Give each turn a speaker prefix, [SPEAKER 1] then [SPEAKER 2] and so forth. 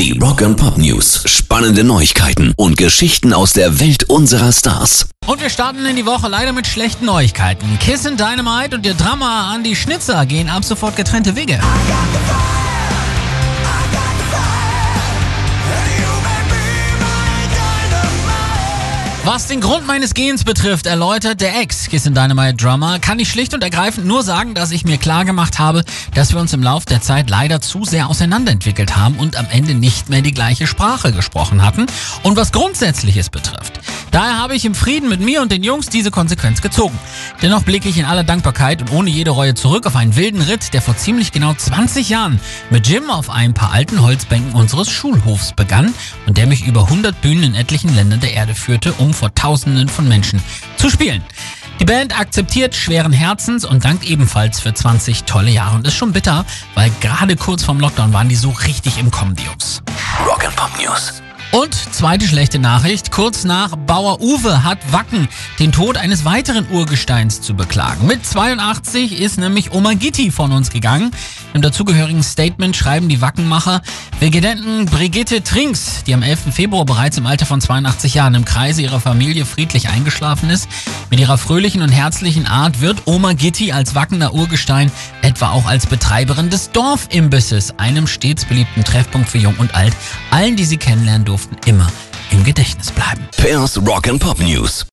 [SPEAKER 1] Die Rock and Pop News. Spannende Neuigkeiten und Geschichten aus der Welt unserer Stars.
[SPEAKER 2] Und wir starten in die Woche leider mit schlechten Neuigkeiten. Kiss and Dynamite und ihr Drama Andy Schnitzer gehen ab sofort getrennte Wege. Was den Grund meines Gehens betrifft, erläutert der Ex-Kiss in Dynamite Drummer, kann ich schlicht und ergreifend nur sagen, dass ich mir klar gemacht habe, dass wir uns im Lauf der Zeit leider zu sehr auseinanderentwickelt haben und am Ende nicht mehr die gleiche Sprache gesprochen hatten. Und was Grundsätzliches betrifft, Daher habe ich im Frieden mit mir und den Jungs diese Konsequenz gezogen. Dennoch blicke ich in aller Dankbarkeit und ohne jede Reue zurück auf einen wilden Ritt, der vor ziemlich genau 20 Jahren mit Jim auf ein paar alten Holzbänken unseres Schulhofs begann und der mich über 100 Bühnen in etlichen Ländern der Erde führte, um vor Tausenden von Menschen zu spielen. Die Band akzeptiert schweren Herzens und dankt ebenfalls für 20 tolle Jahre und ist schon bitter, weil gerade kurz vorm Lockdown waren die so richtig im Kommen, die Jungs.
[SPEAKER 1] Rock and Pop News.
[SPEAKER 2] Und zweite schlechte Nachricht, kurz nach Bauer Uwe hat Wacken den Tod eines weiteren Urgesteins zu beklagen. Mit 82 ist nämlich Oma Gitti von uns gegangen. Im dazugehörigen Statement schreiben die Wackenmacher, wir Brigitte Trinks, die am 11. Februar bereits im Alter von 82 Jahren im Kreise ihrer Familie friedlich eingeschlafen ist. Mit ihrer fröhlichen und herzlichen Art wird Oma Gitti als Wackener Urgestein etwa auch als Betreiberin des Dorfimbisses, einem stets beliebten Treffpunkt für Jung und Alt, allen, die sie kennenlernen durften, immer im Gedächtnis bleiben.
[SPEAKER 1] Pairs Rock and Pop News.